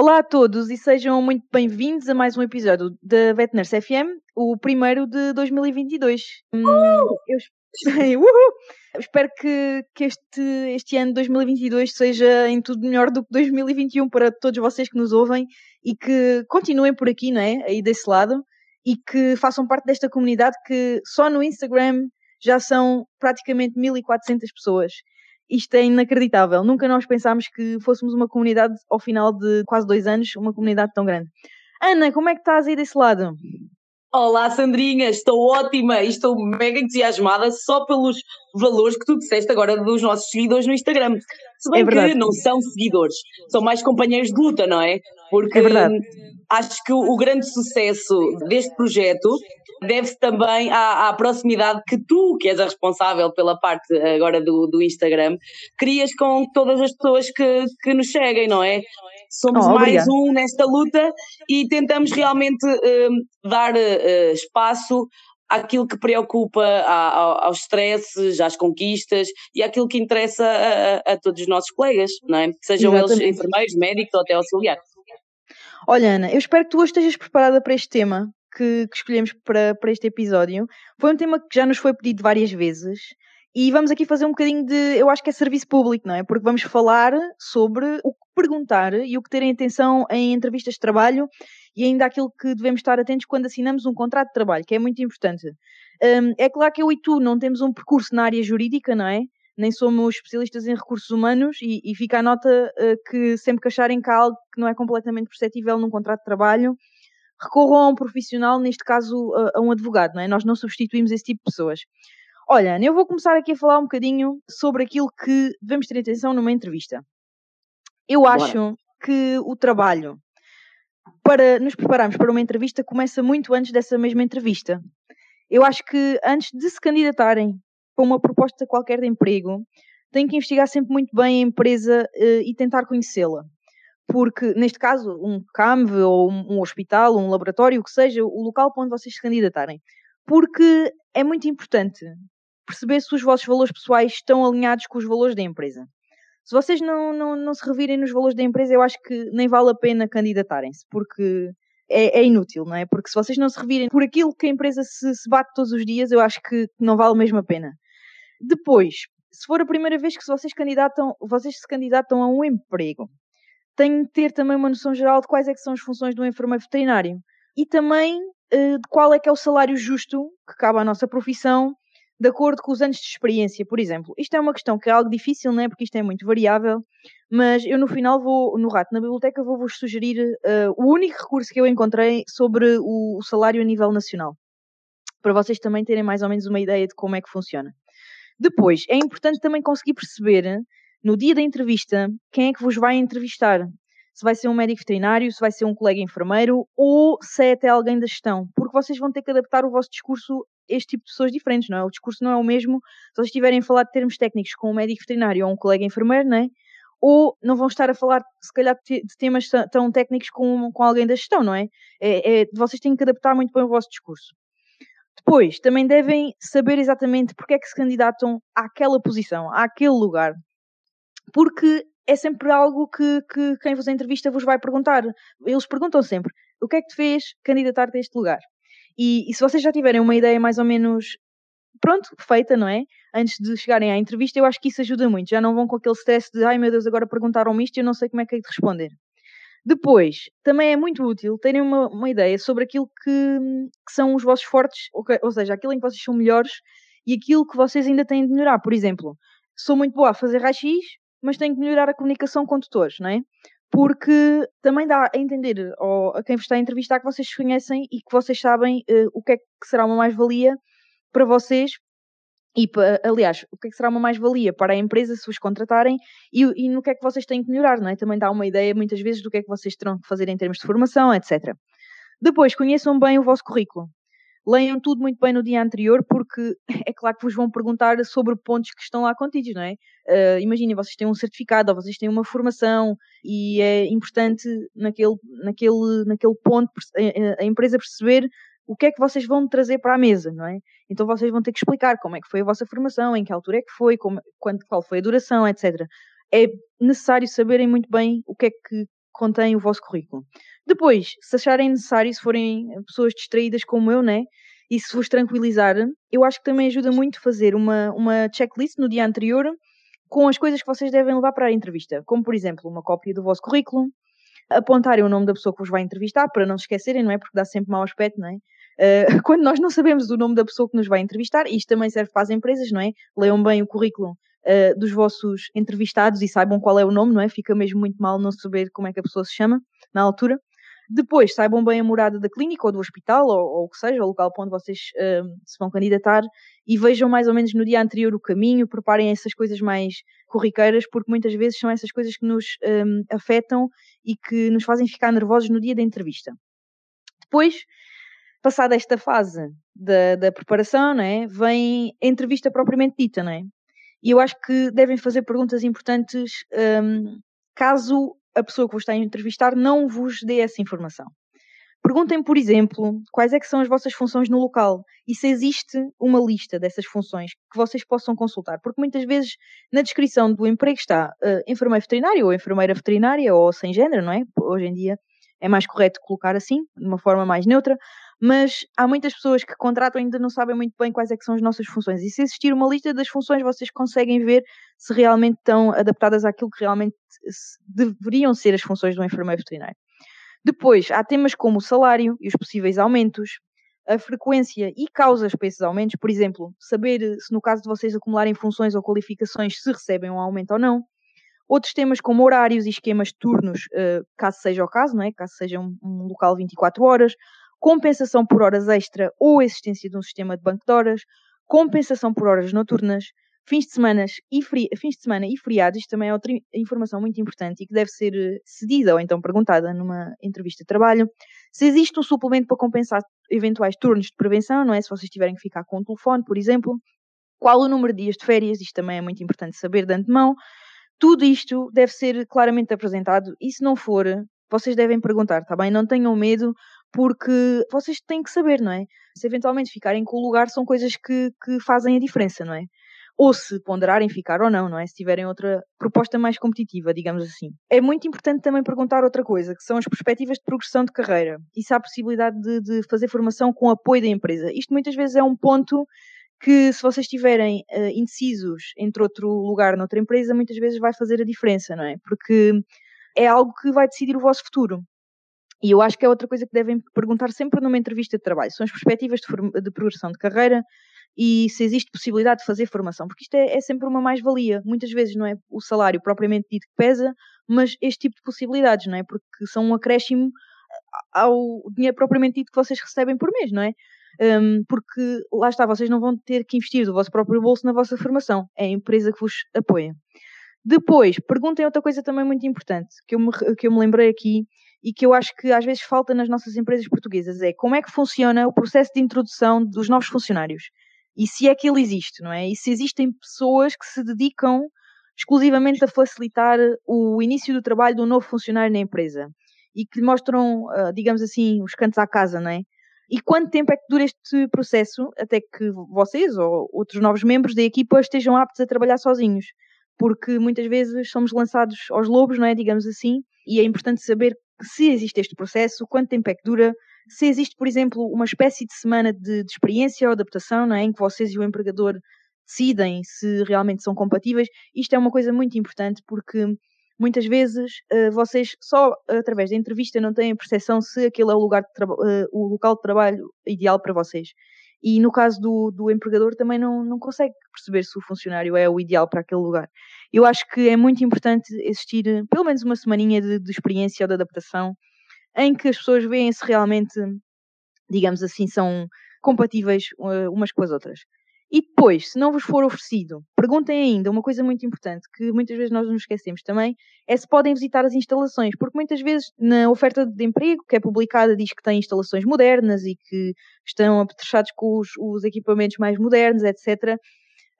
Olá a todos e sejam muito bem-vindos a mais um episódio da Vetners FM, o primeiro de 2022. Hum, eu espero que, que este, este ano de 2022 seja em tudo melhor do que 2021 para todos vocês que nos ouvem e que continuem por aqui, não é? Aí desse lado e que façam parte desta comunidade que só no Instagram já são praticamente 1400 pessoas isto é inacreditável. Nunca nós pensámos que fôssemos uma comunidade, ao final de quase dois anos, uma comunidade tão grande. Ana, como é que estás aí desse lado? Olá, Sandrinha, estou ótima e estou mega entusiasmada só pelos valores que tu disseste agora dos nossos seguidores no Instagram. Se bem é que não são seguidores, são mais companheiros de luta, não é? Porque é acho que o grande sucesso deste projeto deve-se também à, à, proximidade que tu, que és a responsável pela parte agora do, do Instagram, crias com todas as pessoas que, que nos seguem, não é? Somos oh, mais um nesta luta e tentamos realmente uh, dar uh, espaço àquilo que preocupa, a, aos stresses, às conquistas e àquilo que interessa a, a, todos os nossos colegas, não é? Sejam Exatamente. eles enfermeiros, médicos ou até auxiliares. Olha, Ana, eu espero que tu hoje estejas preparada para este tema, que, que escolhemos para, para este episódio. Foi um tema que já nos foi pedido várias vezes. E vamos aqui fazer um bocadinho de, eu acho que é serviço público, não é? Porque vamos falar sobre o que perguntar e o que ter em atenção em entrevistas de trabalho e ainda aquilo que devemos estar atentos quando assinamos um contrato de trabalho, que é muito importante. Um, é claro que eu e tu não temos um percurso na área jurídica, não é? Nem somos especialistas em recursos humanos e, e fica a nota uh, que sempre que acharem que há algo que não é completamente perceptível num contrato de trabalho, recorram a um profissional, neste caso a, a, um advogado, não é? Nós não substituímos esse tipo de pessoas. Olha, Ana, eu vou começar aqui a falar um bocadinho sobre aquilo que devemos ter atenção numa entrevista. Eu Bora. acho que o trabalho para nos prepararmos para uma entrevista começa muito antes dessa mesma entrevista. Eu acho que antes de se candidatarem para uma proposta qualquer de emprego, têm que investigar sempre muito bem a empresa uh, e tentar conhecê-la porque, neste caso, um CAMV ou um, um hospital, um laboratório, o que seja, o local para onde vocês se candidatarem. Porque é muito importante perceber se os vossos valores pessoais estão alinhados com os valores da empresa. Se vocês não, não, não se revirem nos valores da empresa, eu acho que nem vale a pena candidatarem-se, porque é, é, inútil, não é? Porque se vocês não se revirem por aquilo que a empresa se, se bate todos os dias, eu acho que não vale mesmo a pena. Depois, se for a primeira vez que vocês, candidatam, vocês se candidatam a um emprego, tem de ter também uma noção geral de quais é são as funções do enfermeiro veterinário e também uh, de qual é que é o salário justo que cabe à nossa profissão de acordo com os anos de experiência, por exemplo. Isto é uma questão que é algo difícil, não é? Porque isto é muito variável, mas eu no final vou, no rato, na biblioteca, vou-vos sugerir uh, o único recurso que eu encontrei sobre o, o salário a nível nacional, para vocês também terem mais ou menos uma ideia de como é que funciona. Depois, é importante também conseguir perceber no dia da entrevista, quem é que vos vai entrevistar? Se vai ser um médico veterinário, se vai ser um colega enfermeiro ou se é até alguém da gestão, porque vocês vão ter que adaptar o vosso discurso este tipo de pessoas diferentes, não é? O discurso não é o mesmo se vocês estiverem a falar de termos técnicos com um médico veterinário ou um colega enfermeiro, não é? Ou não vão estar a falar, se calhar, de temas tão técnicos com, com alguém da gestão, não é? é, é vocês têm que adaptar muito bem o vosso discurso. Depois, também devem saber exatamente porque é que se candidatam àquela posição, àquele lugar porque é sempre algo que, que quem vos entrevista vos vai perguntar. Eles perguntam sempre: o que é que te fez candidatar-te a este lugar? E, e, se vocês já tiverem uma ideia mais ou menos pronto, feita, não é? Antes de chegarem à entrevista, eu acho que isso ajuda muito. Já não vão com aquele stress de ai meu Deus, agora perguntaram-me isto e eu não sei como é que é de responder. Depois, também é muito útil terem uma, uma ideia sobre aquilo que, que são os vossos fortes, ou, ou seja, aquilo em que vocês são melhores e aquilo que vocês ainda têm de melhorar. Por exemplo, sou muito boa a fazer raio-x, mas tenho que melhorar a comunicação com tutores, não é? Porque também dá a entender ou a quem vos está a entrevistar que vocês conhecem e que vocês sabem uh, o que é que será uma mais-valia para vocês e, aliás, o que é que será uma mais-valia para a empresa se vos contratarem e, e, no que é que vocês têm que melhorar, não é? Também dá uma ideia muitas vezes do que é que vocês terão que fazer em termos de formação, etc. Depois, conheçam bem o vosso currículo leiam tudo muito bem no dia anterior, porque é claro que vos vão perguntar sobre pontos que estão lá contidos, não é? Uh, Imaginem, vocês têm um certificado ou vocês têm uma formação e é importante naquele, naquele, naquele ponto a, empresa perceber o que é que vocês vão trazer para a mesa, não é? Então vocês vão ter que explicar como é que foi a vossa formação, em que altura é que foi, como, quando, qual foi a duração, etc. É necessário saberem muito bem o que é que contém o vosso currículo. Depois, se acharem necessário, se forem pessoas distraídas como eu, né? E se vos tranquilizar, eu acho que também ajuda muito fazer uma, uma checklist no dia anterior com as coisas que vocês devem levar para a entrevista. Como, por exemplo, uma cópia do vosso currículo, apontarem o nome da pessoa que vos vai entrevistar para não se esquecerem, não é? Porque dá sempre mau aspecto, não é? Uh, quando nós não sabemos o nome da pessoa que nos vai entrevistar, isto também serve para as empresas, não é? Leiam bem o currículo uh, dos vossos entrevistados e saibam qual é o nome, não é? Fica mesmo muito mal não saber como é que a pessoa se chama na altura. Depois, saibam bem a morada da clínica ou do hospital, ou, ou o que seja, o local para onde vocês uh, se vão candidatar, e vejam mais ou menos no dia anterior o caminho, preparem essas coisas mais corriqueiras, porque muitas vezes são essas coisas que nos um, afetam e que nos fazem ficar nervosos no dia da entrevista. Depois, passada esta fase da, da preparação, é? vem a entrevista propriamente dita, não é? E eu acho que devem fazer perguntas importantes um, caso a pessoa que vos está a entrevistar não vos dê essa informação. Perguntem, por exemplo, quais é que são as vossas funções no local e se existe uma lista dessas funções que vocês possam consultar, porque muitas vezes na descrição do emprego está uh, enfermeiro veterinário ou enfermeira veterinária ou sem género, não é? Hoje em dia é mais correto colocar assim, de uma forma mais neutra, mas há muitas pessoas que contratam e ainda não sabem muito bem quais é são as nossas funções. E se existir uma lista das funções, vocês conseguem ver se realmente estão adaptadas àquilo que realmente deveriam ser as funções do enfermeiro veterinário. Depois, há temas como o salário e os possíveis aumentos, a frequência e causas para esses aumentos, por exemplo, saber se no caso de vocês acumularem funções ou qualificações se recebem um aumento ou não. Outros temas como horários e esquemas de turnos, uh, caso seja o caso, não é? caso seja um, um local 24 horas, compensação por horas extra ou existência de um sistema de banco de horas, compensação por horas noturnas, fins de, semanas e fri... fins de semana e feriados, isto também é outra informação muito importante e que deve ser eh, cedida ou então perguntada numa entrevista de trabalho. Se existe um suplemento para compensar eventuais turnos de prevenção, não é? Se vocês tiverem que ficar com o telefone, por exemplo. Qual o número de dias de férias? Isto também é muito importante saber de antemão. Tudo isto deve ser claramente apresentado e se não for, vocês devem perguntar, tá bem? Não tenham medo, porque vocês têm que saber, não é? Se eventualmente ficarem com o lugar, são coisas que, que fazem a diferença, não é? Ou se ponderarem ficar ou não, não é? Se tiverem outra proposta mais competitiva, digamos assim. É muito importante também perguntar outra coisa, que são as perspectivas de progressão de carreira. E se há a possibilidade de, de fazer formação com apoio da empresa. Isto muitas vezes é um ponto que se vocês estiverem uh, indecisos entre outro lugar noutra empresa, muitas vezes vai fazer a diferença, não é? Porque é algo que vai decidir o vosso futuro. E eu acho que é outra coisa que devem perguntar sempre numa entrevista de trabalho: são as perspectivas de, de progressão de carreira e se existe possibilidade de fazer formação, porque isto é, é sempre uma mais-valia. Muitas vezes não é o salário propriamente dito que pesa, mas este tipo de possibilidades, não é? Porque são um acréscimo ao dinheiro propriamente dito que vocês recebem por mês, não é? Um, porque lá está, vocês não vão ter que investir do vosso próprio bolso na vossa formação, é a empresa que vos apoia. Depois, perguntem outra coisa também muito importante, que eu me, que eu me lembrei aqui, e que eu acho que às vezes falta nas nossas empresas portuguesas é como é que funciona o processo de introdução dos novos funcionários e se é que ele existe, não é? E se existem pessoas que se dedicam exclusivamente a facilitar o início do trabalho de um novo funcionário na empresa e que lhe mostram, ah, digamos assim, os cantos à casa, não é? E quanto tempo é que dura este processo até que vocês ou outros novos membros da equipa estejam aptos a trabalhar sozinhos? Porque muitas vezes somos lançados aos lobos, não é? Digamos assim, e é importante saber se existe este processo, quanto tempo é que dura, se existe, por exemplo, uma espécie de semana de, de experiência ou adaptação, não é? em que vocês e o empregador decidem se realmente são compatíveis. Isto é uma coisa muito importante porque muitas vezes uh, vocês só através da entrevista não têm a percepção se aquele é o, lugar uh, o local de trabalho ideal para vocês. E no caso do, do empregador também não, não consegue perceber se o funcionário é o ideal para aquele lugar. Eu acho que é muito importante existir pelo menos uma semaninha de, de experiência ou de adaptação em que as pessoas veem se realmente, digamos assim, são compatíveis uh, umas com as outras. E depois, se não vos for oferecido, perguntem ainda uma coisa muito importante que muitas vezes nós nos esquecemos também, é se podem visitar as instalações, porque muitas vezes na oferta de emprego que é publicada diz que tem instalações modernas e que estão apetrechados com os, os equipamentos mais modernos, etc.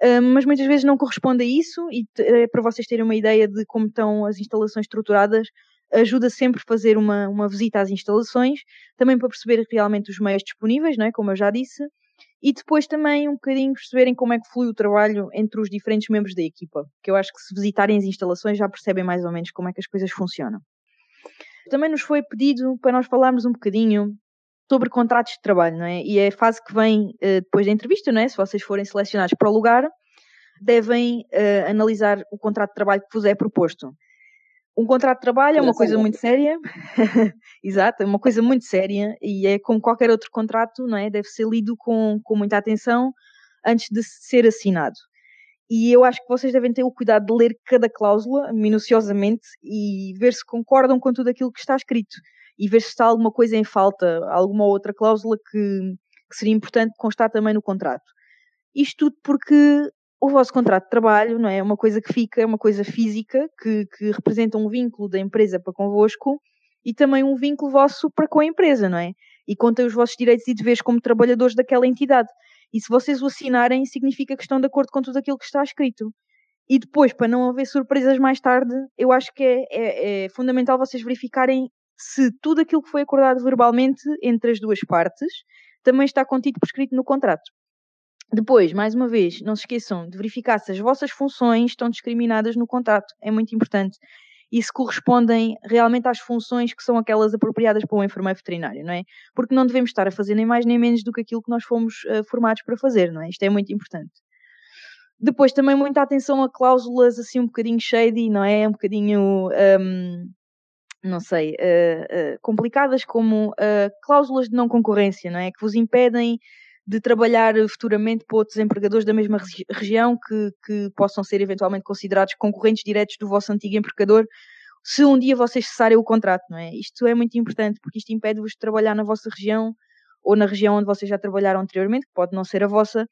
Uh, mas muitas vezes não corresponde a isso e é para vocês terem uma ideia de como estão as instalações estruturadas, ajuda sempre fazer uma, uma visita às instalações, também para perceber realmente os meios disponíveis, não é? como eu já disse, e depois também um bocadinho perceberem como é que flui o trabalho entre os diferentes membros da equipa, que eu acho que se visitarem as instalações já percebem mais ou menos como é que as coisas funcionam. também nos foi pedido para nós falarmos um bocadinho sobre contratos de trabalho, não é? E é a fase que vem uh, depois da entrevista, não é? Se vocês forem selecionados para o lugar, devem uh, analisar o contrato de trabalho que vos é proposto. Um contrato de trabalho é uma coisa muito séria, exato, é uma coisa muito séria e é como qualquer outro contrato, não é? Deve ser lido com, com muita atenção antes de ser assinado. E eu acho que vocês devem ter o cuidado de ler cada cláusula minuciosamente e ver se concordam com tudo aquilo que está escrito e ver se está alguma coisa em falta, alguma outra cláusula que, que seria importante constar também no contrato. Isto tudo porque o vosso contrato de trabalho não é? é uma coisa que fica, é uma coisa física que, que representa um vínculo da empresa para convosco e também um vínculo vosso para com a empresa, não é? E contém os vossos direitos e deveres como trabalhadores daquela entidade. E se vocês o assinarem, significa que estão de acordo com tudo aquilo que está escrito. E depois, para não haver surpresas mais tarde, eu acho que é, é, é fundamental vocês verificarem se tudo aquilo que foi acordado verbalmente entre as duas partes também está contido por escrito no contrato. Depois, mais uma vez, não se esqueçam de verificar se as vossas funções estão discriminadas no contrato. É muito importante. E se correspondem realmente às funções que são aquelas apropriadas para um enfermeiro veterinário, não é? Porque não devemos estar a fazer nem mais nem menos do que aquilo que nós fomos uh, formados para fazer, não é? Isto é muito importante. Depois, também muita atenção a cláusulas assim um bocadinho shady, não é? Um bocadinho. Um, não sei, uh, uh, complicadas como cláusulas de não concorrência, não é? Que vos impedem de trabalhar futuramente para outros empregadores da mesma regi região que, que possam ser eventualmente considerados concorrentes diretos do vosso antigo empregador se um dia vocês cessarem o contrato, não é? Isto é muito importante porque isto impede-vos de trabalhar na vossa região ou na região onde vocês já trabalharam anteriormente, que pode não ser a vossa,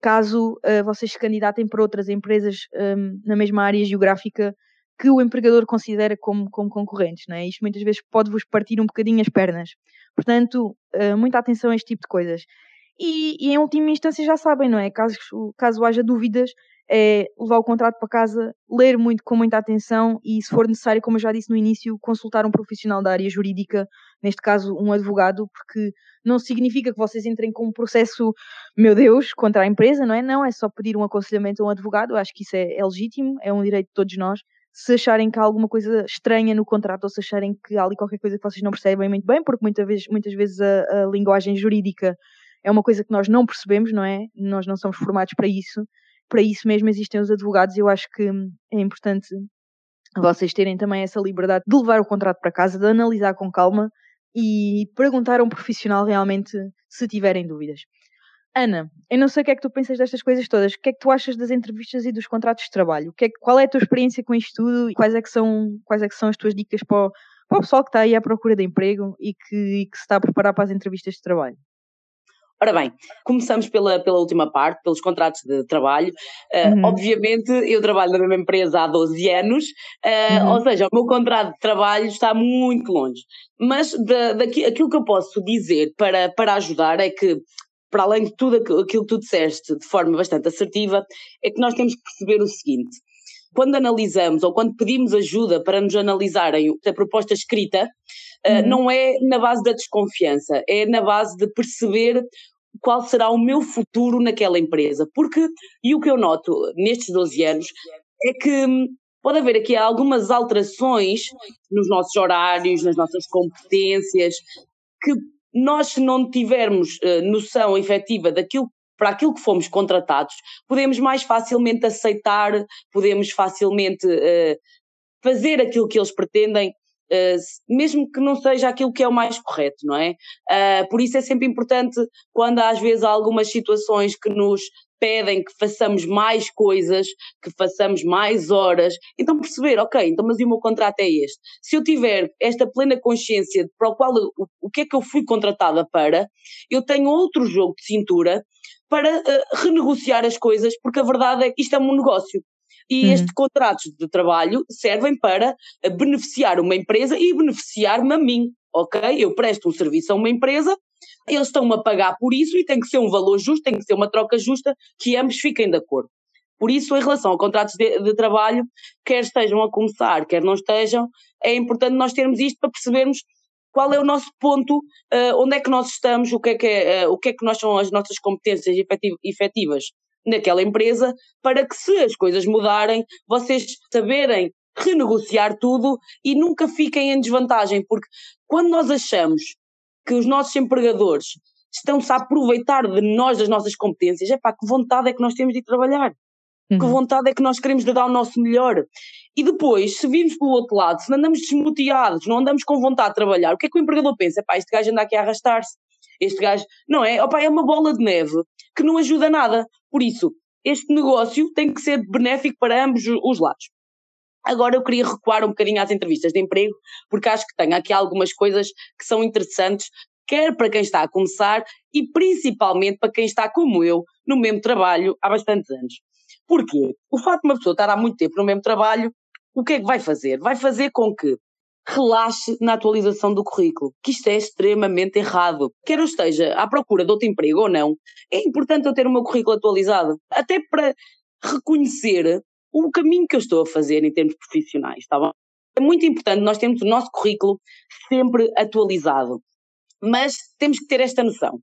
caso uh, vocês se candidatem para outras empresas um, ehm, na mesma área geográfica que o empregador considera como, como concorrentes, não é? Isto muitas vezes pode-vos partir um bocadinho as pernas. Portanto, uh, muita atenção a este tipo de coisas. E, e, em última instância já sabem, não é? Caso, caso haja dúvidas, é levar o contrato para casa, ler muito com muita atenção e, se for necessário, como eu já disse no início, consultar um profissional da área jurídica, neste caso um advogado, porque não significa que vocês entrem com um processo, meu Deus, contra a empresa, não é? Não, é só pedir um aconselhamento a um advogado, eu acho que isso é, é legítimo, é um direito de todos nós. Se acharem que há alguma coisa estranha no contrato ou se acharem que há ali qualquer coisa que vocês não percebem muito bem, porque muitas vezes, muitas vezes a, a linguagem jurídica é uma coisa que nós não percebemos, não é? Nós não somos formados para isso. Para isso mesmo existem os advogados e eu acho que é importante vocês terem também essa liberdade de levar o contrato para casa, de analisar com calma e perguntar a um profissional realmente se tiverem dúvidas. Ana, eu não sei o que é que tu pensas destas coisas todas. O que é que tu achas das entrevistas e dos contratos de trabalho? Que é, qual é a tua experiência com isto tudo? E quais é que são, quais é que são as tuas dicas para o, para o pessoal que está aí à procura de emprego e que, e que se está a preparar para as entrevistas de trabalho? Ora bem, começamos pela, pela última parte, pelos contratos de trabalho. Uh, uhum. Obviamente, eu trabalho na mesma empresa há 12 anos, uh, uhum. ou seja, o meu contrato de trabalho está muito longe. Mas da, daqui, aquilo que eu posso dizer para, para ajudar é que, para além de tudo aquilo que tu disseste de forma bastante assertiva, é que nós temos que perceber o seguinte. Quando analisamos ou quando pedimos ajuda para nos analisarem a proposta escrita, Uh, não é na base da desconfiança, é na base de perceber qual será o meu futuro naquela empresa. Porque, e o que eu noto nestes 12 anos, é que hum, pode haver aqui algumas alterações nos nossos horários, nas nossas competências, que nós, se não tivermos uh, noção efetiva daquilo para aquilo que fomos contratados, podemos mais facilmente aceitar, podemos facilmente uh, fazer aquilo que eles pretendem Uh, mesmo que não seja aquilo que é o mais correto, não é? Uh, por isso é sempre importante quando às vezes há algumas situações que nos pedem que façamos mais coisas, que façamos mais horas, então perceber, ok, então mas o meu contrato é este. Se eu tiver esta plena consciência para o qual o que é que eu fui contratada para, eu tenho outro jogo de cintura para uh, renegociar as coisas, porque a verdade é que isto é um negócio. E uhum. estes contratos de trabalho servem para beneficiar uma empresa e beneficiar-me a mim, ok? Eu presto um serviço a uma empresa, eles estão-me a pagar por isso e tem que ser um valor justo, tem que ser uma troca justa, que ambos fiquem de acordo. Por isso, em relação a contratos de, de, trabalho, quer estejam a começar, quer não estejam, é importante nós termos isto para percebermos qual é o nosso ponto, uh, onde é que nós estamos, o que é que, é, uh, o que é que nós são as nossas competências efetivas naquela empresa, para que se as coisas mudarem, vocês saberem renegociar tudo e nunca fiquem em desvantagem, porque quando nós achamos que os nossos empregadores estão-se a aproveitar de nós, das nossas competências, é pá, que vontade é que nós temos de trabalhar. Uhum. Que vontade é que nós queremos de dar o nosso melhor. E depois, se virmos pelo outro lado, se andamos desmotivados, não andamos com vontade de trabalhar, o que é que o empregador pensa? Pá, este gajo anda aqui a arrastar-se. Este gajo, não é? Opa, é uma bola de neve que não ajuda nada. Por isso, este negócio tem que ser benéfico para ambos os lados. Agora eu queria recuar um bocadinho às entrevistas de emprego, porque acho que tenho aqui algumas coisas que são interessantes, quer para quem está a começar e principalmente para quem está como eu no mesmo trabalho há bastantes anos. Porquê? O facto de uma pessoa estar há muito tempo no mesmo trabalho, o que é que vai fazer? Vai fazer com que relaxe na atualização do currículo, que isto é extremamente errado. Quer eu esteja à procura de outro emprego ou não, é importante eu ter o meu currículo atualizado, até para reconhecer o caminho que eu estou a fazer em termos profissionais, está bom? É muito importante nós termos o nosso currículo sempre atualizado, mas temos que ter esta noção.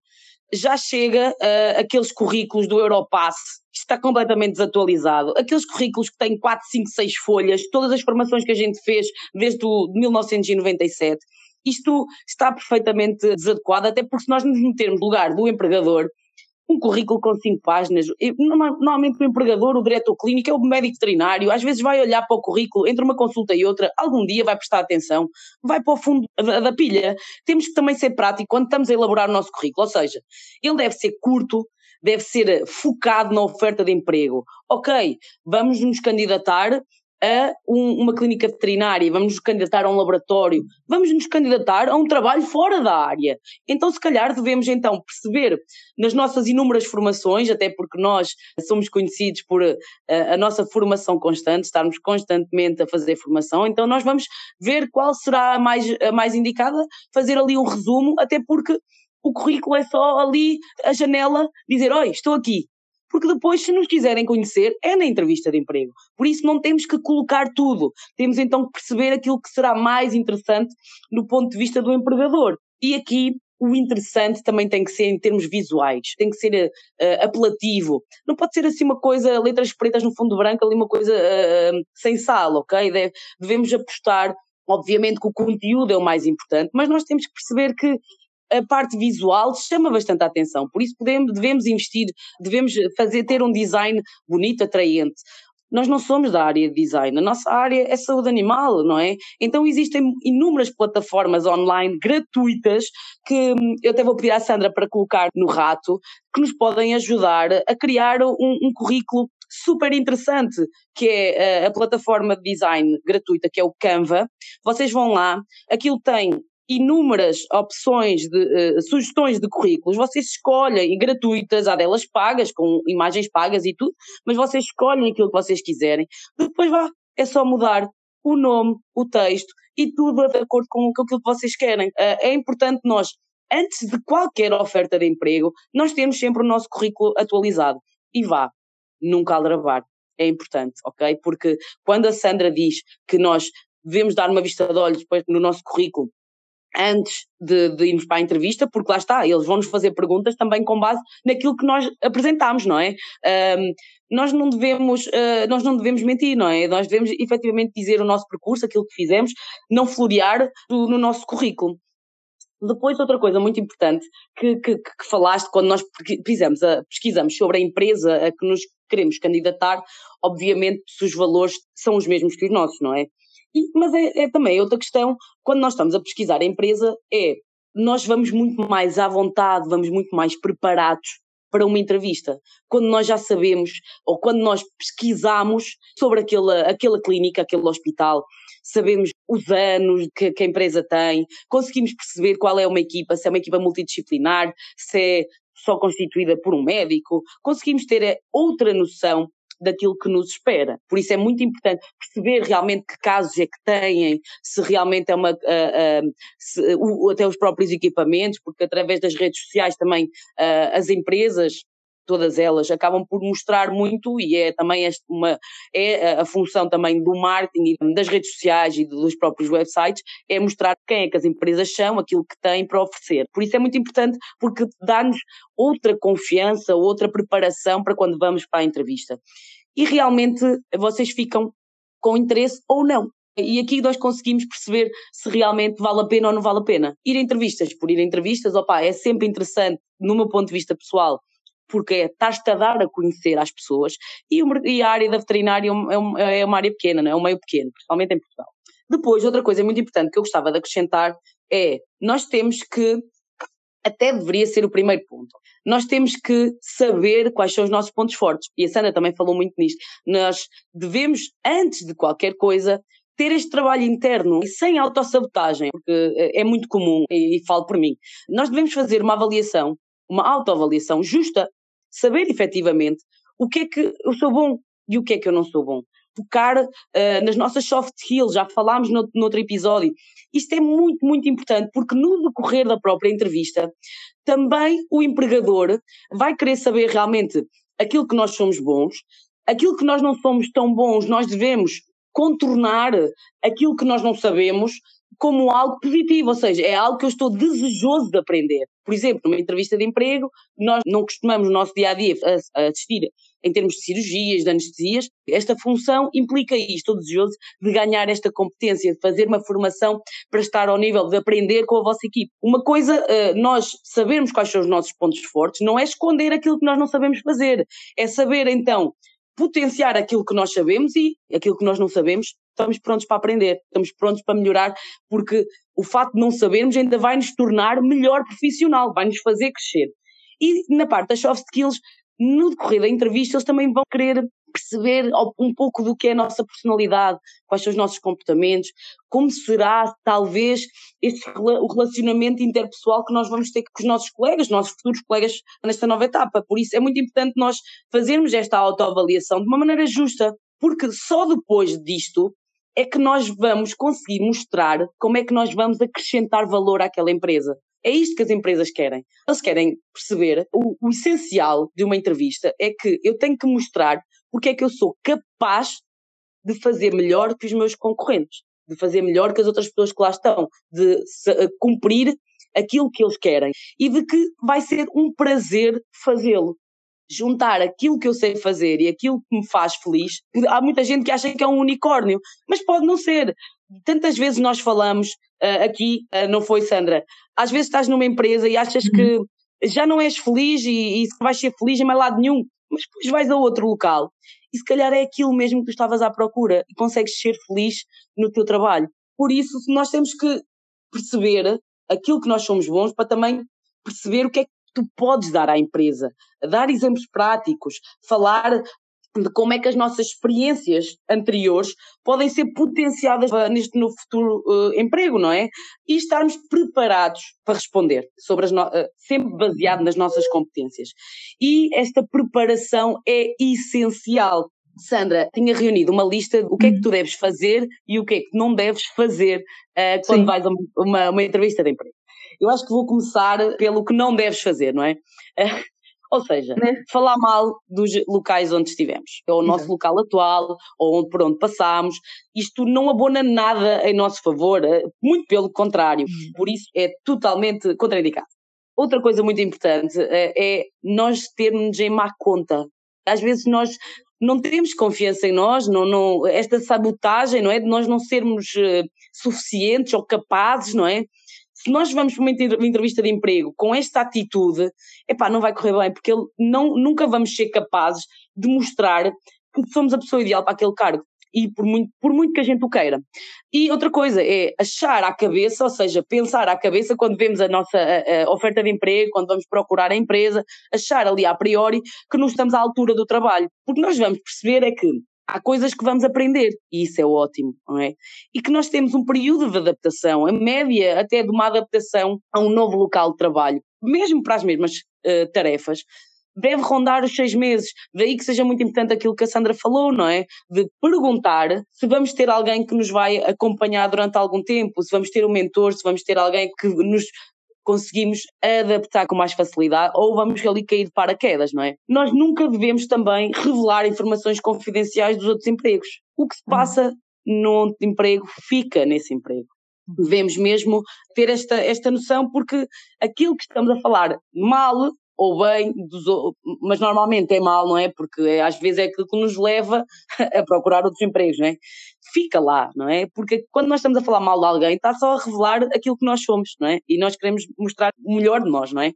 Já chega uh, aqueles currículos do Europass, que está completamente desatualizado, aqueles currículos que têm 4, 5, 6 folhas, todas as formações que a gente fez desde o 1997, isto está perfeitamente desadequado, até porque se nós nos metermos no lugar do empregador, um currículo com cinco páginas. Normalmente o empregador, o diretor clínico, é o médico veterinário, às vezes vai olhar para o currículo entre uma consulta e outra, algum dia vai prestar atenção, vai para o fundo da, pilha. Temos que também ser prático quando estamos a elaborar o nosso currículo, ou seja, ele deve ser curto, deve ser focado na oferta de emprego. Ok, vamos nos candidatar a um, uma clínica veterinária, vamos nos candidatar a um laboratório, vamos nos candidatar a um trabalho fora da área. Então, se calhar, devemos então perceber nas nossas inúmeras formações, até porque nós somos conhecidos por a, eh, a nossa formação constante, estarmos constantemente a fazer formação, então nós vamos ver qual será a mais, a mais indicada, fazer ali um resumo, até porque o currículo é só ali a janela dizer: Oi, estou aqui, porque depois, se nos quiserem conhecer, é na entrevista de emprego. Por isso, não temos que colocar tudo. Temos então que perceber aquilo que será mais interessante do ponto de vista do empregador. E aqui o interessante também tem que ser em termos visuais, tem que ser uh, apelativo. Não pode ser assim uma coisa, letras pretas no fundo branco, ali uma coisa uh, sem sal, ok? Deve, devemos apostar, obviamente que o conteúdo é o mais importante, mas nós temos que perceber que a parte visual chama bastante a atenção, por isso podemos, devemos investir, devemos fazer, ter um design bonito, atraente. Nós não somos da área de design, a nossa área é saúde animal, não é? Então existem inúmeras plataformas online gratuitas que hum, eu até vou pedir à Sandra para colocar no rato, que nos podem ajudar a criar um, um currículo super interessante, que é a, eh, a plataforma de design gratuita, que é o Canva. Vocês vão lá, aquilo tem inúmeras opções de uh, sugestões de currículos, vocês escolhem gratuitas, há delas pagas, com imagens pagas e tudo, mas vocês escolhem aquilo que vocês quiserem. Depois vá, é só mudar o nome, o texto e tudo de acordo com aquilo que vocês querem. Uh, é importante nós, antes de qualquer oferta de emprego, nós temos sempre o nosso currículo atualizado. E vá, nunca aldrabar. É importante, ok? Porque quando a Sandra diz que nós devemos dar uma vista de olhos no nosso currículo antes de, de, irmos para a entrevista, porque lá está, eles vão nos fazer perguntas também com base naquilo que nós apresentámos, não é? Um, nós não devemos, uh, nós não devemos mentir, não é? Nós devemos efetivamente dizer o nosso percurso, aquilo que fizemos, não florear do, no nosso currículo. Depois, outra coisa muito importante que, que, que falaste quando nós pesquisamos, a, pesquisamos sobre a empresa a que nos queremos candidatar, obviamente se os valores são os mesmos que os nossos, não é? Mas é, é também outra questão, quando nós estamos a pesquisar a empresa, é nós vamos muito mais à vontade, vamos muito mais preparados para uma entrevista. Quando nós já sabemos, ou quando nós pesquisamos sobre aquela, aquela clínica, aquele hospital, sabemos os anos que, que a empresa tem, conseguimos perceber qual é uma equipa, se é uma equipa multidisciplinar, se é só constituída por um médico, conseguimos ter é, outra noção daquilo que nos espera. Por isso é muito importante perceber realmente que casos é que têm, se realmente é uma. Uh, uh, se, uh, até os próprios equipamentos, porque através das redes sociais também as empresas todas elas acabam por mostrar muito e é também uma é a função também do marketing das redes sociais e dos próprios websites é mostrar quem é que as empresas são, aquilo que têm para oferecer. Por isso é muito importante porque dá-nos outra confiança, outra preparação para quando vamos para a entrevista. E realmente vocês ficam com interesse ou não. E aqui nós conseguimos perceber se realmente vale a pena ou não vale a pena. Ir a entrevistas por ir a entrevistas, opa, é sempre interessante, no meu ponto de vista pessoal, porque é, estás-te a dar a conhecer às pessoas e, e a área da veterinária é uma, é uma área pequena, não é? é um meio pequeno, principalmente em Portugal. Depois, outra coisa muito importante que eu gostava de acrescentar é nós temos que, até deveria ser o primeiro ponto, nós temos que saber quais são os nossos pontos fortes. E a Sandra também falou muito nisto. Nós devemos, antes de qualquer coisa, ter este trabalho interno e sem autossabotagem, porque é muito comum, e falo por mim. Nós devemos fazer uma avaliação, uma autoavaliação justa, saber efetivamente o que é que eu sou bom e o que é que eu não sou bom focar uh, nas nossas soft skills, já falámos no, noutro episódio. Isto é muito, muito importante, porque no decorrer da própria entrevista, também o empregador vai querer saber realmente aquilo que nós somos bons, aquilo que nós não somos tão bons, nós devemos contornar aquilo que nós não sabemos como algo positivo, ou seja, é algo que eu estou desejoso de aprender. Por exemplo, numa entrevista de emprego, nós não costumamos no nosso dia a dia assistir em termos de cirurgias, de anestesias. Esta função implica isto, estou desejoso de ganhar esta competência, de fazer uma formação para estar ao nível de aprender com a vossa equipe. Uma coisa, eh, nós sabermos quais são os nossos pontos fortes, não é esconder aquilo que nós não sabemos fazer, é saber então potenciar aquilo que nós sabemos e aquilo que nós não sabemos, estamos prontos para aprender, estamos prontos para melhorar, porque o facto de não sabermos ainda vai nos tornar melhor profissional, vai nos fazer crescer. E na parte das soft skills, no decorrer da entrevista, eles também vão querer perceber um pouco do que é a nossa personalidade, quais são os nossos comportamentos, como será, talvez, este, o relacionamento interpessoal que nós vamos ter com os nossos colegas, nossos futuros colegas nesta nova etapa. Por isso é muito importante nós fazermos esta autoavaliação de uma maneira justa, porque só depois disto é que nós vamos conseguir mostrar como é que nós vamos acrescentar valor àquela empresa. É isto que as empresas querem. Eles querem perceber o, o essencial de uma entrevista é que eu tenho que mostrar porque é que eu sou capaz de fazer melhor que os meus concorrentes, de fazer melhor que as outras pessoas que lá estão, de eh, cumprir aquilo que eles querem e de que vai ser um prazer fazê-lo. Juntar aquilo que eu sei fazer e aquilo que me faz feliz. Há muita gente que acha que é um unicórnio, mas pode não ser. Tantas vezes nós falamos uh, aqui, uh, não foi, Sandra? Às vezes estás numa empresa e achas que uhum. já não és feliz e, e vais ser feliz em mais lado nenhum, mas depois vais a outro local e se calhar é aquilo mesmo que tu estavas à procura e consegues ser feliz no teu trabalho. Por isso, nós temos que perceber aquilo que nós somos bons para também perceber o que é que tu podes dar à empresa, dar exemplos práticos, falar de como é que as nossas experiências anteriores podem ser potenciadas neste novo futuro uh, emprego, não é? E estarmos preparados para responder, sobre as no... uh, sempre baseado nas nossas competências. E esta preparação é essencial. Sandra, tinha reunido uma lista de o que é que tu deves fazer e o que é que não deves fazer uh, quando Sim. vais a uma, uma entrevista de emprego. Eu acho que vou começar pelo que não deves fazer, não é? Ou seja, né? falar mal dos locais onde estivemos, ou o nosso local atual, ou por onde passámos, isto não abona nada em nosso favor, eh, muito pelo contrário, uhum. por isso é totalmente contraindicado. Outra coisa muito importante é, é nós termos em má conta. Às vezes nós não temos confiança em nós, não, não, esta sabotagem, não é? De nós não sermos uh, suficientes ou capazes, não é? Se nós vamos para uma entrevista de emprego com esta atitude, epá, não vai correr bem, porque ele não, nunca vamos ser capazes de mostrar que somos a pessoa ideal para aquele cargo. E por muito, por muito que a gente o queira. E outra coisa é achar à cabeça, ou seja, pensar à cabeça quando vemos a nossa a, a oferta de emprego, quando vamos procurar a empresa, achar ali a priori que não estamos à altura do trabalho. Porque nós vamos perceber é que há coisas que vamos aprender e isso é ótimo, não é? E que nós temos um período de adaptação, a média até de uma adaptação a um novo local de trabalho, mesmo para as mesmas uh, tarefas, deve rondar os seis meses. Daí que seja muito importante aquilo que a Sandra falou, não é? De perguntar se vamos ter alguém que nos vai acompanhar durante algum tempo, se vamos ter um mentor, se vamos ter alguém que nos conseguimos adaptar com mais facilidade ou vamos ali cair de paraquedas, não é? Nós nunca devemos também revelar informações confidenciais dos outros empregos. O que se passa num emprego fica nesse emprego. Devemos mesmo ter esta, esta noção porque aquilo que estamos a falar mal ou bem, dos, mas normalmente é mal, não é? Porque é, às vezes é aquilo que nos leva a procurar outros empregos, não é? Fica lá, não é? Porque quando nós estamos a falar mal de alguém, está só a revelar aquilo que nós somos, não é? E nós queremos mostrar o melhor de nós, não é?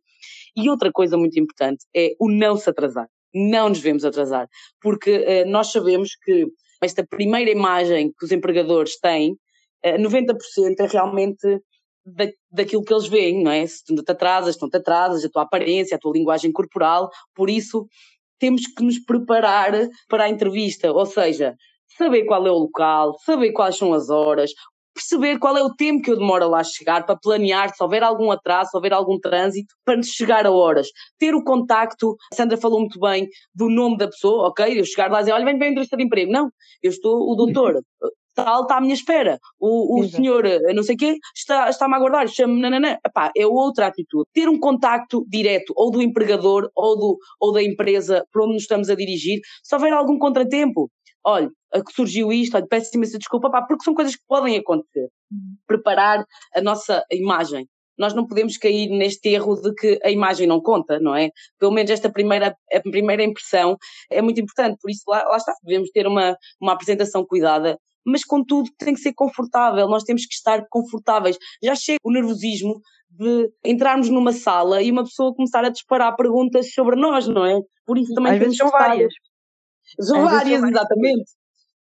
E outra coisa muito importante é o não se atrasar. Não nos devemos atrasar, porque uh, nós sabemos que esta primeira imagem que os empregadores têm, uh, eh, 90% é realmente da, daquilo que eles veem, não é? Se tu te atrasas, não te atrasas, a tua aparência, a tua linguagem corporal, por isso temos que nos preparar para a entrevista, ou seja, saber qual é o local, saber quais são as horas, perceber qual é o tempo que eu demoro a lá chegar, para planear se houver algum atraso, se houver algum trânsito, para chegar a horas. Ter o contacto, a Sandra falou muito bem do nome da pessoa, ok? Eu chegar lá e dizer, olha, vem bem entrevista de emprego. Não, eu estou o doutor, tal está à minha espera. O, o senhor, eh, não sei o quê, está, está-me a aguardar, chama-me nananã. Epá, é outra atitude. Ter um contacto direto, ou do empregador, ou, do, ou da empresa para onde nos estamos a dirigir, se houver algum contratempo, olha, surgiu isto, olha, peço imensa desculpa, pá, porque são coisas que podem acontecer. Uhum. Preparar a nossa imagem. Nós não podemos cair neste erro de que a imagem não conta, não é? Pelo menos esta primeira, a primeira impressão é muito importante, por isso lá, lá está, devemos ter uma, uma apresentação cuidada, mas contudo tem que ser confortável, nós temos que estar confortáveis. Já chega o nervosismo de entrarmos numa sala e uma pessoa começar a disparar perguntas sobre nós, não é? Por isso também Às vezes são várias. São várias, exatamente.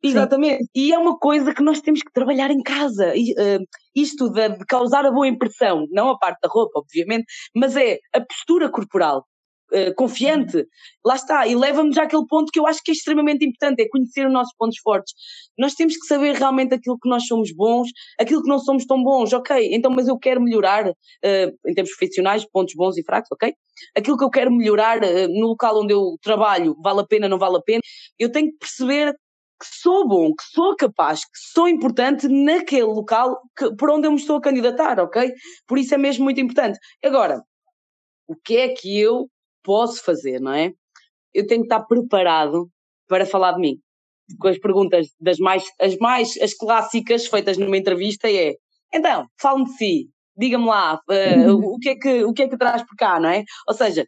Exatamente. Sim. E é uma coisa que nós temos que trabalhar em casa. E, uh, isto de, de, causar a boa impressão, não a parte da roupa, obviamente, mas é a postura corporal. Uh, confiante, lá está, e leva-nos àquele ponto que eu acho que é extremamente importante, é conhecer os nossos pontos fortes. Nós temos que saber realmente aquilo que nós somos bons, aquilo que não somos tão bons, ok, então, mas eu quero melhorar, uh, em termos profissionais, pontos bons e fracos, ok? Aquilo que eu quero melhorar uh, no local onde eu trabalho, vale a pena, não vale a pena, eu tenho que perceber que sou bom, que sou capaz, que sou importante naquele local que, por onde eu me estou a candidatar, ok? Por isso é mesmo muito importante. Agora, o que é que eu posso fazer, não é? Eu tenho que estar preparado para falar de mim. Com as perguntas das mais, as mais, as clássicas feitas numa entrevista é, então, fale-me de si, diga-me lá, uh, o, que é que, o que é que traz por cá, não é? Ou seja,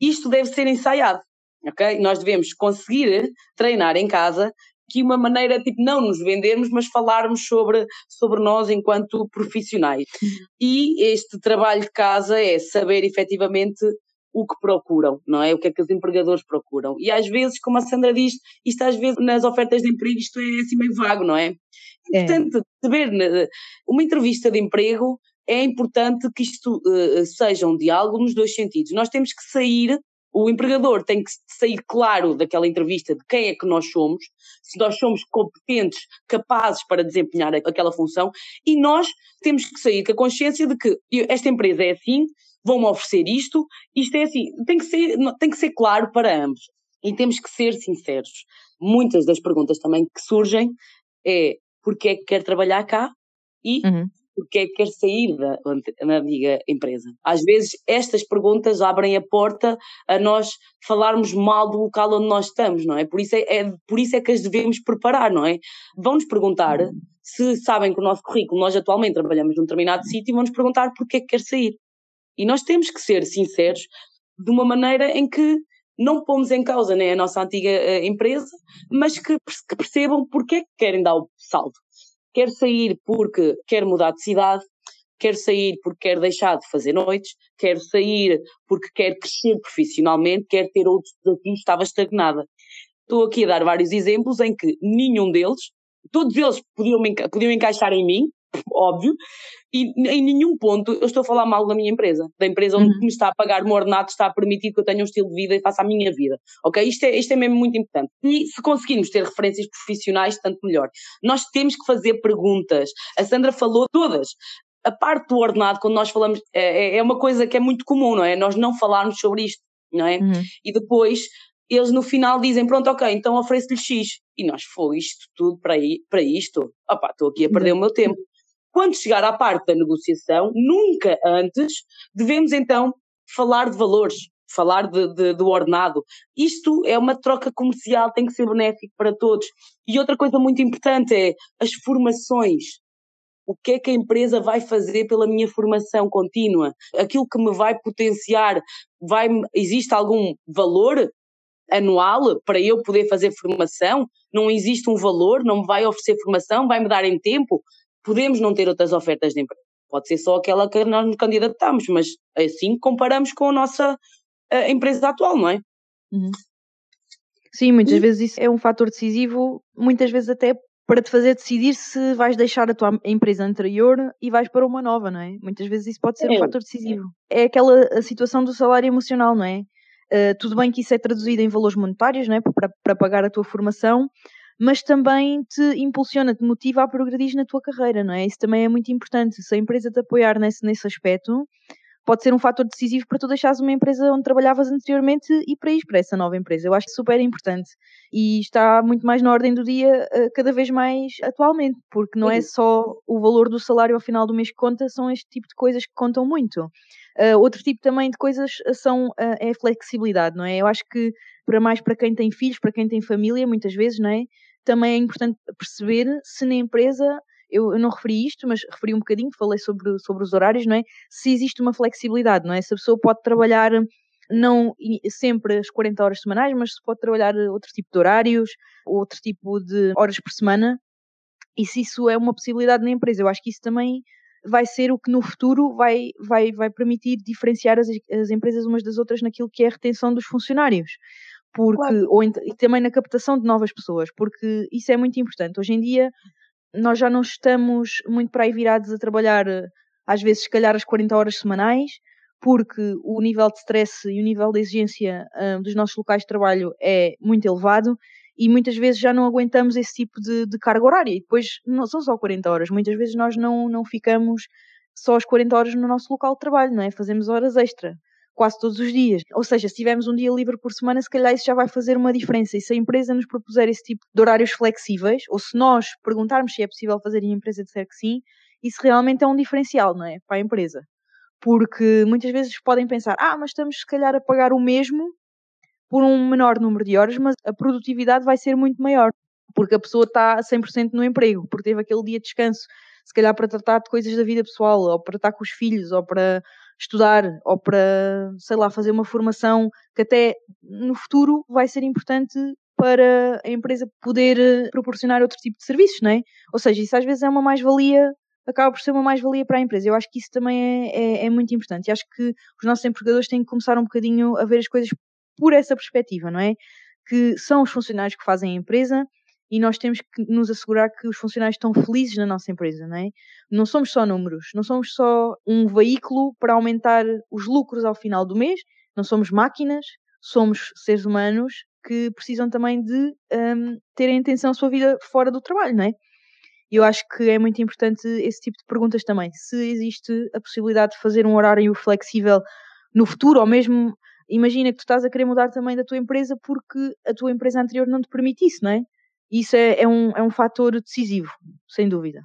isto deve ser ensaiado, ok? Nós devemos conseguir treinar em casa que uma maneira, tipo, não nos vendermos, mas falarmos sobre, sobre nós enquanto profissionais. Uhum. E este trabalho de casa é saber efetivamente o que procuram, não é? O que é que os empregadores procuram. E às vezes, como a Sandra diz, isto às vezes nas ofertas de emprego isto é assim meio vago, não é? É importante saber, né, uma entrevista de emprego é importante que isto uh, seja um diálogo nos dois sentidos. Nós temos que sair o empregador tem que sair claro daquela entrevista de quem é que nós somos, se nós somos competentes, capazes para desempenhar aquela função, e nós temos que sair com a consciência de que esta empresa é assim, vão-me oferecer isto, isto é assim. Tem que, ser, tem que ser claro para ambos. E temos que ser sinceros. Muitas das perguntas também que surgem é porque é que quer trabalhar cá e uhum porque é que quer sair da, da antiga empresa. Às vezes estas perguntas abrem a porta a nós falarmos mal do local onde nós estamos, não é? Por isso é, é por isso é que as devemos preparar, não é? Vão-nos perguntar se sabem que o nosso currículo, nós atualmente trabalhamos num determinado sítio, vão-nos perguntar porque é que quer sair. E nós temos que ser sinceros de uma maneira em que não pomos em causa né, a nossa antiga uh, empresa, mas que, que percebam porque é que querem dar o salto quer sair porque quer mudar de cidade, quer sair porque quer deixar de fazer noites, quer sair porque quer crescer profissionalmente, quer ter outros desafios, estava estagnada. Estou aqui a dar vários exemplos em que nenhum deles, todos eles podiam, podiam encaixar em mim, óbvio, e em nenhum ponto eu estou a falar mal da minha empresa, da empresa onde uhum. me está a pagar o meu ordenado, está a permitir que eu tenha um estilo de vida e faça a minha vida, ok? Isto é, isto é mesmo muito importante. E se conseguirmos ter referências profissionais, tanto melhor. Nós temos que fazer perguntas. A Sandra falou todas. A parte do ordenado, quando nós falamos, é, é, é uma coisa que é muito comum, não é? Nós não falarmos sobre isto, não é? Uhum. E depois eles no final dizem, pronto, ok, então ofereço-lhe X. E nós, foi isto tudo para, para isto? Opá, estou aqui a perder uhum. o meu tempo. Quando chegar à parte da negociação, nunca antes devemos então falar de valores, falar de, de, do ordenado. Isto é uma troca comercial, tem que ser benéfico para todos. E outra coisa muito importante é as formações. o que é que a empresa vai fazer pela minha formação contínua, aquilo que me vai potenciar, vai, existe algum valor anual para eu poder fazer formação? Não existe um valor, não me vai oferecer formação, vai me dar em tempo? Podemos não ter outras ofertas de emprego. Pode ser só aquela que nós nos candidatamos, mas assim comparamos com a nossa a empresa atual, não é? Uhum. Sim, muitas e... vezes isso é um fator decisivo, muitas vezes até para te fazer decidir se vais deixar a tua empresa anterior e vais para uma nova, não é? Muitas vezes isso pode ser é. um fator decisivo. É aquela a situação do salário emocional, não é? Uh, tudo bem que isso é traduzido em valores monetários, não é? Para, para pagar a tua formação, mas também te impulsiona, te motiva a progredir na tua carreira, não é? Isso também é muito importante. Se a empresa te apoiar nesse, nesse aspecto, pode ser um fator decisivo para tu deixares uma empresa onde trabalhavas anteriormente e para ir para essa nova empresa. Eu acho que super importante e está muito mais na ordem do dia eh, cada vez mais atualmente, porque não é só o valor do salário ao final do mês que conta, são este tipo de coisas que contam muito. Uh, outro tipo também de coisas são uh, é a flexibilidade, não é? Eu acho que para mais para quem tem filhos, para quem tem família, muitas vezes, não é? Também é importante perceber se na empresa eu, eu, não referi isto, mas referi um bocadinho, falei sobre, sobre os horários, não é? Se existe uma flexibilidade, não é? Se a pessoa pode trabalhar não sempre as 40 horas semanais, mas se pode trabalhar outro tipo de horários, outro tipo de horas por semana, e se isso é uma possibilidade na empresa, eu acho que isso também vai ser o que no futuro vai, vai, vai permitir diferenciar as, as empresas umas das outras naquilo que é a retenção dos funcionários porque claro. ou e também na captação de novas pessoas, porque isso é muito importante. Hoje em dia nós já não estamos muito para aí virados a trabalhar, às vezes, se calhar, as 40 horas semanais, porque o nível de stress e o nível de exigência uh, dos nossos locais de trabalho é muito elevado e muitas vezes já não aguentamos esse tipo de, de carga horária. E depois não são só 40 horas, muitas vezes nós não, não ficamos só as 40 horas no nosso local de trabalho, não é? Fazemos horas extra quase todos os dias. Ou seja, se tivermos um dia livre por semana, se calhar isso já vai fazer uma diferença. E se a empresa nos propuser esse tipo de horários flexíveis, ou se nós perguntarmos se é possível fazer e a empresa disser que sim, isso realmente é um diferencial, não é? Para a empresa. Porque muitas vezes podem pensar, ah, mas estamos se calhar a pagar o mesmo por um menor número de horas, mas a produtividade vai ser muito maior. Porque a pessoa está 100% no emprego, porque teve aquele dia de descanso, se calhar para tratar de coisas da vida pessoal, ou para estar com os filhos, ou para estudar ou para, sei lá, fazer uma formação que até no futuro vai ser importante para a empresa poder eh, proporcionar outro tipo de serviços, não é? Ou seja, isso às vezes é uma mais-valia, acaba por ser uma mais-valia para a empresa. Eu acho que isso também é, é, é muito importante. E acho que os nossos empregadores têm que começar um bocadinho a ver as coisas por essa perspectiva, não é? Que são os funcionários que fazem a empresa e nós temos que nos assegurar que os funcionários estão felizes na nossa empresa, não é? Não somos só números, não somos só um veículo para aumentar os lucros ao final do mês, não somos máquinas, somos seres humanos que precisam também de um, terem atenção à sua vida fora do trabalho, não é? E eu acho que é muito importante esse tipo de perguntas também. Se existe a possibilidade de fazer um horário flexível no futuro, ou mesmo imagina que tu estás a querer mudar também da tua empresa porque a tua empresa anterior não te permite isso, não é? Isso é, é, um, é um fator decisivo, sem dúvida.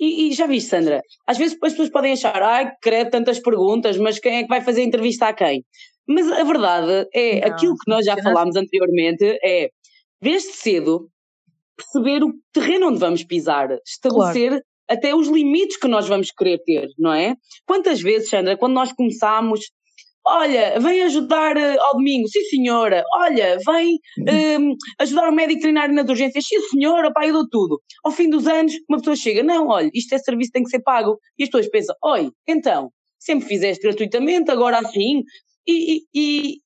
E, e, já viste, Sandra? Às vezes as pessoas podem achar, ai, creio tantas perguntas, mas quem é que vai fazer a entrevista a quem? Mas a verdade é, não, aquilo que nós já falámos anteriormente é, desde cedo, perceber o terreno onde vamos pisar, estabelecer claro. até os limites que nós vamos querer ter, não é? Quantas vezes, Sandra, quando nós começámos Olha, vem ajudar uh, ao domingo, sim senhora. Olha, vem uh, ajudar o médico veterinário nas urgências, sim senhora, pai, eu dou tudo. Ao fim dos anos, uma pessoa chega, não, olha, isto é serviço, tem que ser pago. E as pessoas pensam, oi, então, sempre fizeste gratuitamente, agora assim. E, e,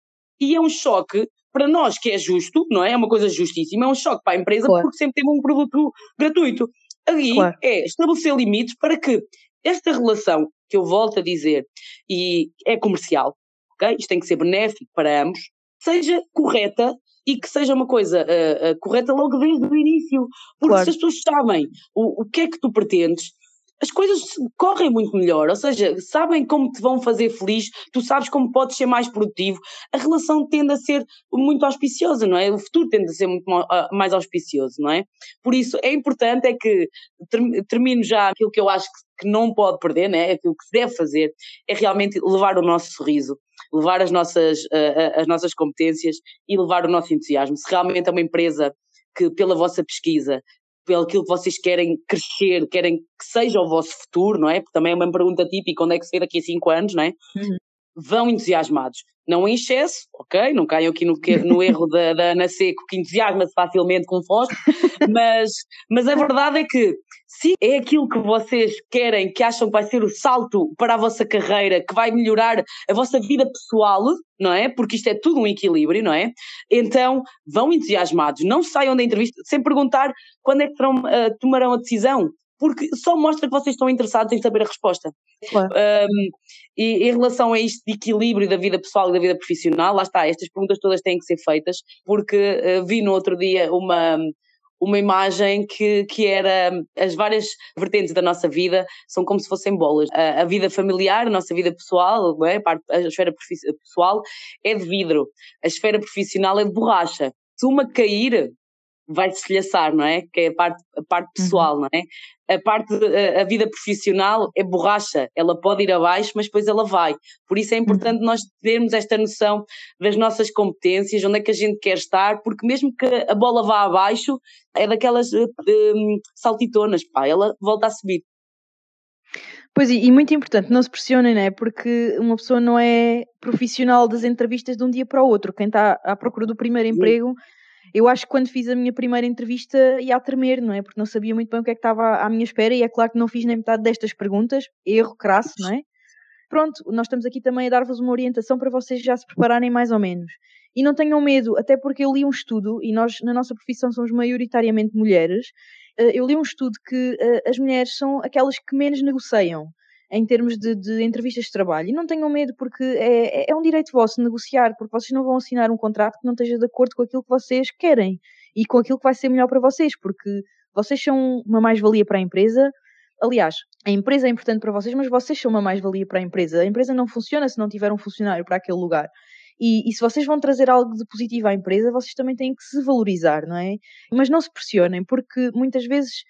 e, é um choque para nós que é justo, não é? É uma coisa justíssima, é um choque para a empresa claro. porque sempre teve um produto gratuito. Ali claro. é estabelecer limites para que esta relação, que eu volto a dizer, e é comercial, ok? Isto tem que ser benéfico para ambos, seja correta e que seja uma coisa uh, uh, correta logo desde o início. Porque claro. se as pessoas sabem o, o que é que tu pretendes, as coisas correm muito melhor, ou seja, sabem como te vão fazer feliz, tu sabes como podes ser mais produtivo, a relação tende a ser muito auspiciosa, não é? O futuro tende a ser muito mais auspicioso, não é? Por isso é importante é que termino já aquilo que eu acho que não pode perder, né? aquilo que deve fazer, é realmente levar o nosso sorriso, levar as nossas, uh, as nossas competências e levar o nosso entusiasmo. Se realmente é uma empresa que, pela vossa pesquisa, pelo aquilo que vocês querem crescer, querem que seja o vosso futuro, não é? Porque também é uma pergunta típica, onde é que se vê daqui a cinco anos, não é? Uhum. Vão entusiasmados. Não em excesso, ok? Não caiam aqui no, no erro da, da Ana Seco, que entusiasma-se facilmente com fósforo, mas, mas a verdade é que se é aquilo que vocês querem, que acham que vai ser o salto para a vossa carreira, que vai melhorar a vossa vida pessoal, não é? Porque isto é tudo um equilíbrio, não é? Então vão entusiasmados, não saiam da entrevista sem perguntar quando é que terão, uh, tomarão a decisão, porque só mostra que vocês estão interessados em saber a resposta. Claro. Um, e em relação a isto de equilíbrio da vida pessoal e da vida profissional, lá está, estas perguntas todas têm que ser feitas, porque uh, vi no outro dia uma uma imagem que, que era as várias vertentes da nossa vida são como se fossem bolas. A, a vida familiar, a nossa vida pessoal, é? a, parte, a esfera pessoal é de vidro, a esfera profissional é de borracha. Se uma cair, vai se estilhaçar, não é? Que é a parte, a parte uhum. pessoal, uhum. não é? A parte, a, a, vida profissional é borracha, ela pode ir abaixo, mas depois ela vai. Por isso é importante uhum. nós termos esta noção das nossas competências, onde é que a gente quer estar, porque mesmo que a bola vá abaixo, é daquelas um, saltitonas, pá, ela volta a subir. Pois, e, e muito importante, não se pressionem, né? Porque uma pessoa não é profissional das entrevistas de um dia para o outro. Quem está à procura do primeiro emprego eu acho que quando fiz a minha primeira entrevista ia a tremer, não é? Porque não sabia muito bem o que é que estava à minha espera e é claro que não fiz nem metade destas perguntas, erro crasso, não é? Pronto, nós estamos aqui também a dar-vos uma orientação para vocês já se prepararem mais ou menos. E não tenham medo, até porque eu li um estudo, e nós na nossa profissão somos maioritariamente mulheres, eh, eu li um estudo que eh, as mulheres são aquelas que menos negociam em termos de, de, entrevistas de trabalho. E não tenham medo, porque é, é, é um direito vosso negociar, porque vocês não vão assinar um contrato que não esteja de acordo com aquilo que vocês querem e com aquilo que vai ser melhor para vocês, porque vocês são uma mais-valia para a empresa. Aliás, a empresa é importante para vocês, mas vocês são uma mais-valia para a empresa. A empresa não funciona se não tiver um funcionário para aquele lugar. E, e, se vocês vão trazer algo de positivo à empresa, vocês também têm que se valorizar, não é? Mas não se pressionem, porque muitas vezes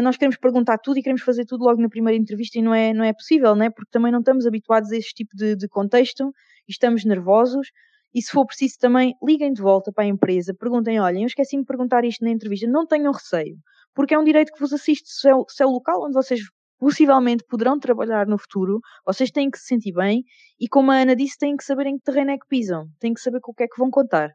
nós queremos perguntar tudo e queremos fazer tudo logo na primeira entrevista e não é, não é possível, né? porque também não estamos habituados a este tipo de, de contexto e estamos nervosos. E se for preciso também, liguem de volta para a empresa, perguntem: olhem, eu esqueci-me de perguntar isto na entrevista, não tenham receio, porque é um direito que vos assiste, se é, se é o local onde vocês possivelmente poderão trabalhar no futuro, vocês têm que se sentir bem e, como a Ana disse, têm que saber em que terreno é que pisam, têm que saber com o que é que vão contar.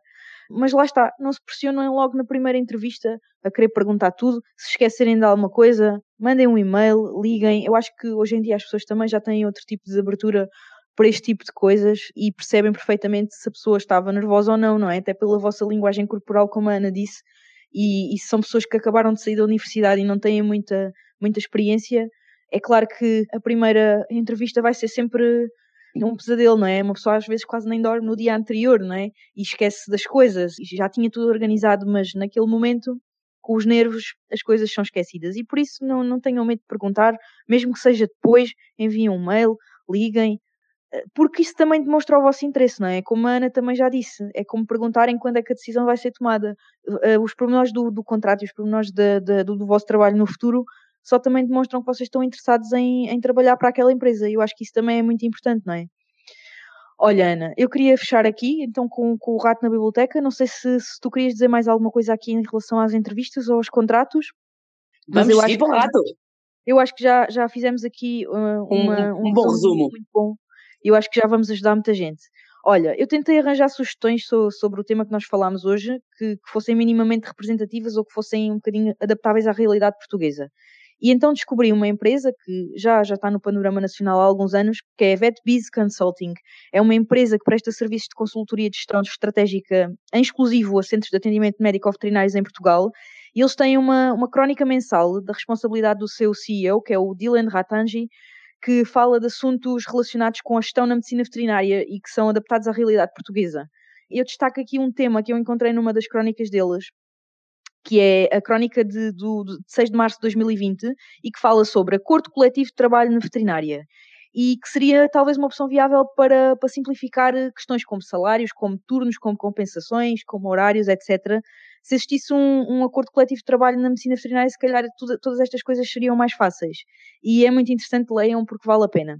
Mas lá está, não se pressionem logo na primeira entrevista a querer perguntar tudo. Se esquecerem de alguma coisa, mandem um e-mail, liguem. Eu acho que hoje em dia as pessoas também já têm outro tipo de abertura para este tipo de coisas e percebem perfeitamente se a pessoa estava nervosa ou não, não é? Até pela vossa linguagem corporal, como a Ana disse. E, e são pessoas que acabaram de sair da universidade e não têm muita, muita experiência. É claro que a primeira entrevista vai ser sempre um pesadelo, não é? Uma pessoa às vezes quase nem dorme no dia anterior, não é? E esquece das coisas. Já tinha tudo organizado, mas naquele momento, com os nervos, as coisas são esquecidas. E por isso não, não tenham medo de perguntar, mesmo que seja depois, enviem um mail, liguem, eh, porque isso também demonstra o vosso interesse, não é? Como a Ana também já disse, é como perguntarem quando é que a decisão vai ser tomada. Eh, os pormenores do, do contrato e os pormenores de, de, do, do vosso trabalho no futuro só também demonstram que vocês estão interessados em, em trabalhar para aquela empresa. E eu acho que isso também é muito importante, não é? Olha, Ana, eu queria fechar aqui então com, com o rato na biblioteca. Não sei se, se, tu querias dizer mais alguma coisa aqui em relação às entrevistas ou aos contratos. Vamos eu acho que, rato. Eu acho que já, já fizemos aqui uh, uma, um, um, um bom resumo. Muito bom. E eu acho que já vamos ajudar muita gente. Olha, eu tentei arranjar sugestões so, sobre o tema que nós falámos hoje, que, que, fossem minimamente representativas ou que fossem um bocadinho adaptáveis à realidade portuguesa. E então descobri uma empresa que já, já está no panorama nacional há alguns anos, que é a VetBiz Consulting. É uma empresa que presta serviços de consultoria de gestão estratégica em exclusivo a centros de atendimento médico-veterinários em Portugal. E eles têm uma, uma crónica mensal da responsabilidade do seu CEO, que é o Dylan Ratanji, que fala de assuntos relacionados com a gestão na medicina veterinária e que são adaptados à realidade portuguesa. Eu destaco aqui um tema que eu encontrei numa das crónicas deles, que é a crónica de, do, de 6 de março de 2020 e que fala sobre acordo coletivo de trabalho na veterinária e que seria talvez uma opção viável para, para simplificar questões como salários, como turnos, como compensações, como horários, etc. Se existisse um, um acordo coletivo de trabalho na medicina veterinária, se calhar tudo, todas estas coisas seriam mais fáceis. E é muito interessante, leiam porque vale a pena.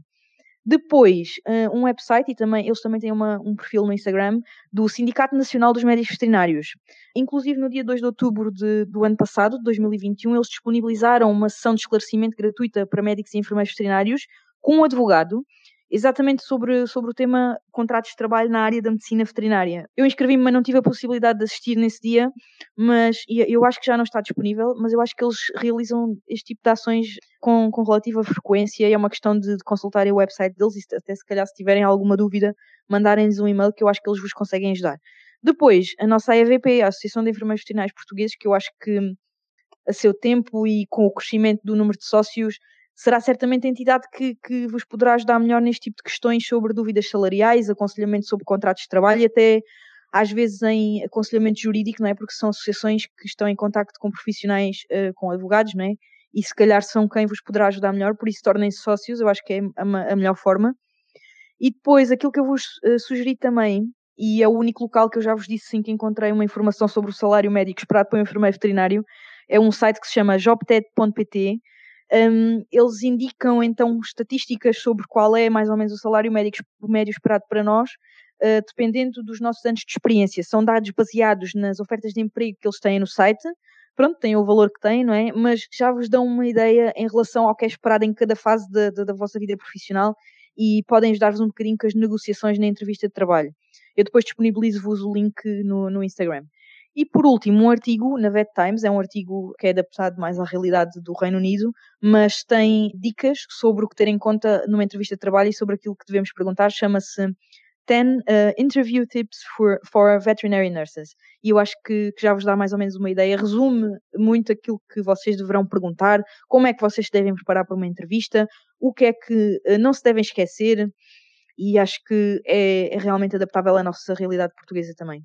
Depois, uh, um website e também eles também têm uma, um perfil no Instagram do Sindicato Nacional dos Médicos Veterinários. Inclusive, no dia 2 de outubro de, do ano passado, de 2021, eles disponibilizaram uma sessão de esclarecimento gratuita para médicos e enfermeiros veterinários com um advogado exatamente sobre, sobre o tema contratos de trabalho na área da medicina veterinária. Eu inscrevi-me, mas não tive a possibilidade de assistir nesse dia, mas eu acho que já não está disponível, mas eu acho que eles realizam este tipo de ações com, com relativa frequência e é uma questão de, de consultarem o website deles e até se calhar se tiverem alguma dúvida, mandarem-lhes um e-mail que eu acho que eles vos conseguem ajudar. Depois, a nossa AEVP, a Associação de Enfermeiros Veterinários Portugueses, que eu acho que a seu tempo e com o crescimento do número de sócios será certamente a entidade que, que vos poderá ajudar melhor neste tipo de questões sobre dúvidas salariais, aconselhamento sobre contratos de trabalho e até às vezes em aconselhamento jurídico, não é? Porque são associações que estão em contacto com profissionais, uh, com advogados, não é? E se calhar são quem vos poderá ajudar melhor, por isso tornem-se sócios, eu acho que é a, a, melhor forma. E depois, aquilo que eu vos uh, sugeri também, e é o único local que eu já vos disse sim que encontrei uma informação sobre o salário médico esperado para um enfermeiro veterinário, é um site que se chama jobted.pt, um, eles indicam então estatísticas sobre qual é mais ou menos o salário médio, médio esperado para nós, uh, dependendo dos nossos anos de experiência. São dados baseados nas ofertas de emprego que eles têm no site. Pronto, têm o valor que têm, não é? Mas já vos dão uma ideia em relação ao que é esperado em cada fase da, da, vossa vida profissional e podem ajudar-vos um bocadinho com as negociações na entrevista de trabalho. Eu depois disponibilizo-vos o link no, no Instagram. E por último, um artigo na Vet Times, é um artigo que é adaptado mais à realidade do Reino Unido, mas tem dicas sobre o que ter em conta numa entrevista de trabalho e sobre aquilo que devemos perguntar. Chama-se 10 uh, Interview Tips for, for Veterinary Nurses. E eu acho que, que, já vos dá mais ou menos uma ideia. Resume muito aquilo que vocês deverão perguntar, como é que vocês devem preparar para uma entrevista, o que é que uh, não se devem esquecer. E acho que é, é realmente adaptável à nossa realidade portuguesa também.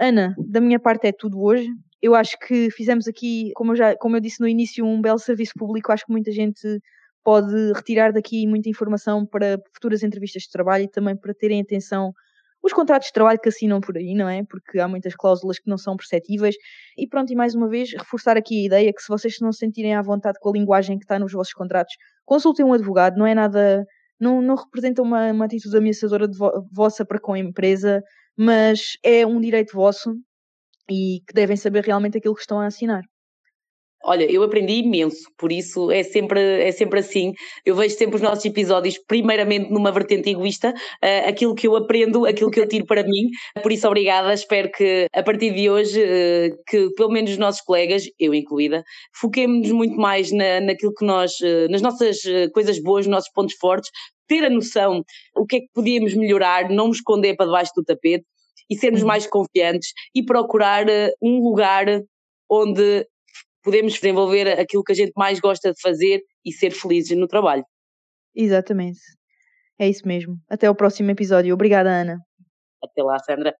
Ana, da minha parte é tudo hoje. Eu acho que fizemos aqui, como eu, já, como eu disse no início, um belo serviço público. Acho que muita gente pode retirar daqui muita informação para futuras entrevistas de trabalho e também para terem atenção os contratos de trabalho que assinam por aí, não é? Porque há muitas cláusulas que não são perceptíveis. E pronto, e mais uma vez, reforçar aqui a ideia que se vocês não se sentirem à vontade com a linguagem que está nos vossos contratos, consultem um advogado, não é nada. Não, não representa uma, uma atitude ameaçadora de vo, vossa para com a empresa mas é um direito vosso e que devem saber realmente aquilo que estão a assinar. Olha, eu aprendi imenso, por isso é sempre, é sempre assim. Eu vejo sempre os nossos episódios, primeiramente numa vertente egoísta, uh, aquilo que eu aprendo, aquilo que eu tiro para mim. Por isso, obrigada. Espero que a partir de hoje, uh, que pelo menos os nossos colegas, eu incluída, foquemos-nos muito mais na, naquilo que nós, uh, nas nossas coisas boas, nos nossos pontos fortes, ter a noção o que é que podíamos melhorar, não nos esconder para debaixo do tapete e sermos uhum. mais confiantes e procurar uh, um lugar onde podemos desenvolver aquilo que a gente mais gosta de fazer e ser felizes no trabalho. Exatamente. É isso mesmo. Até o próximo episódio. Obrigada, Ana. Até lá, Sandra.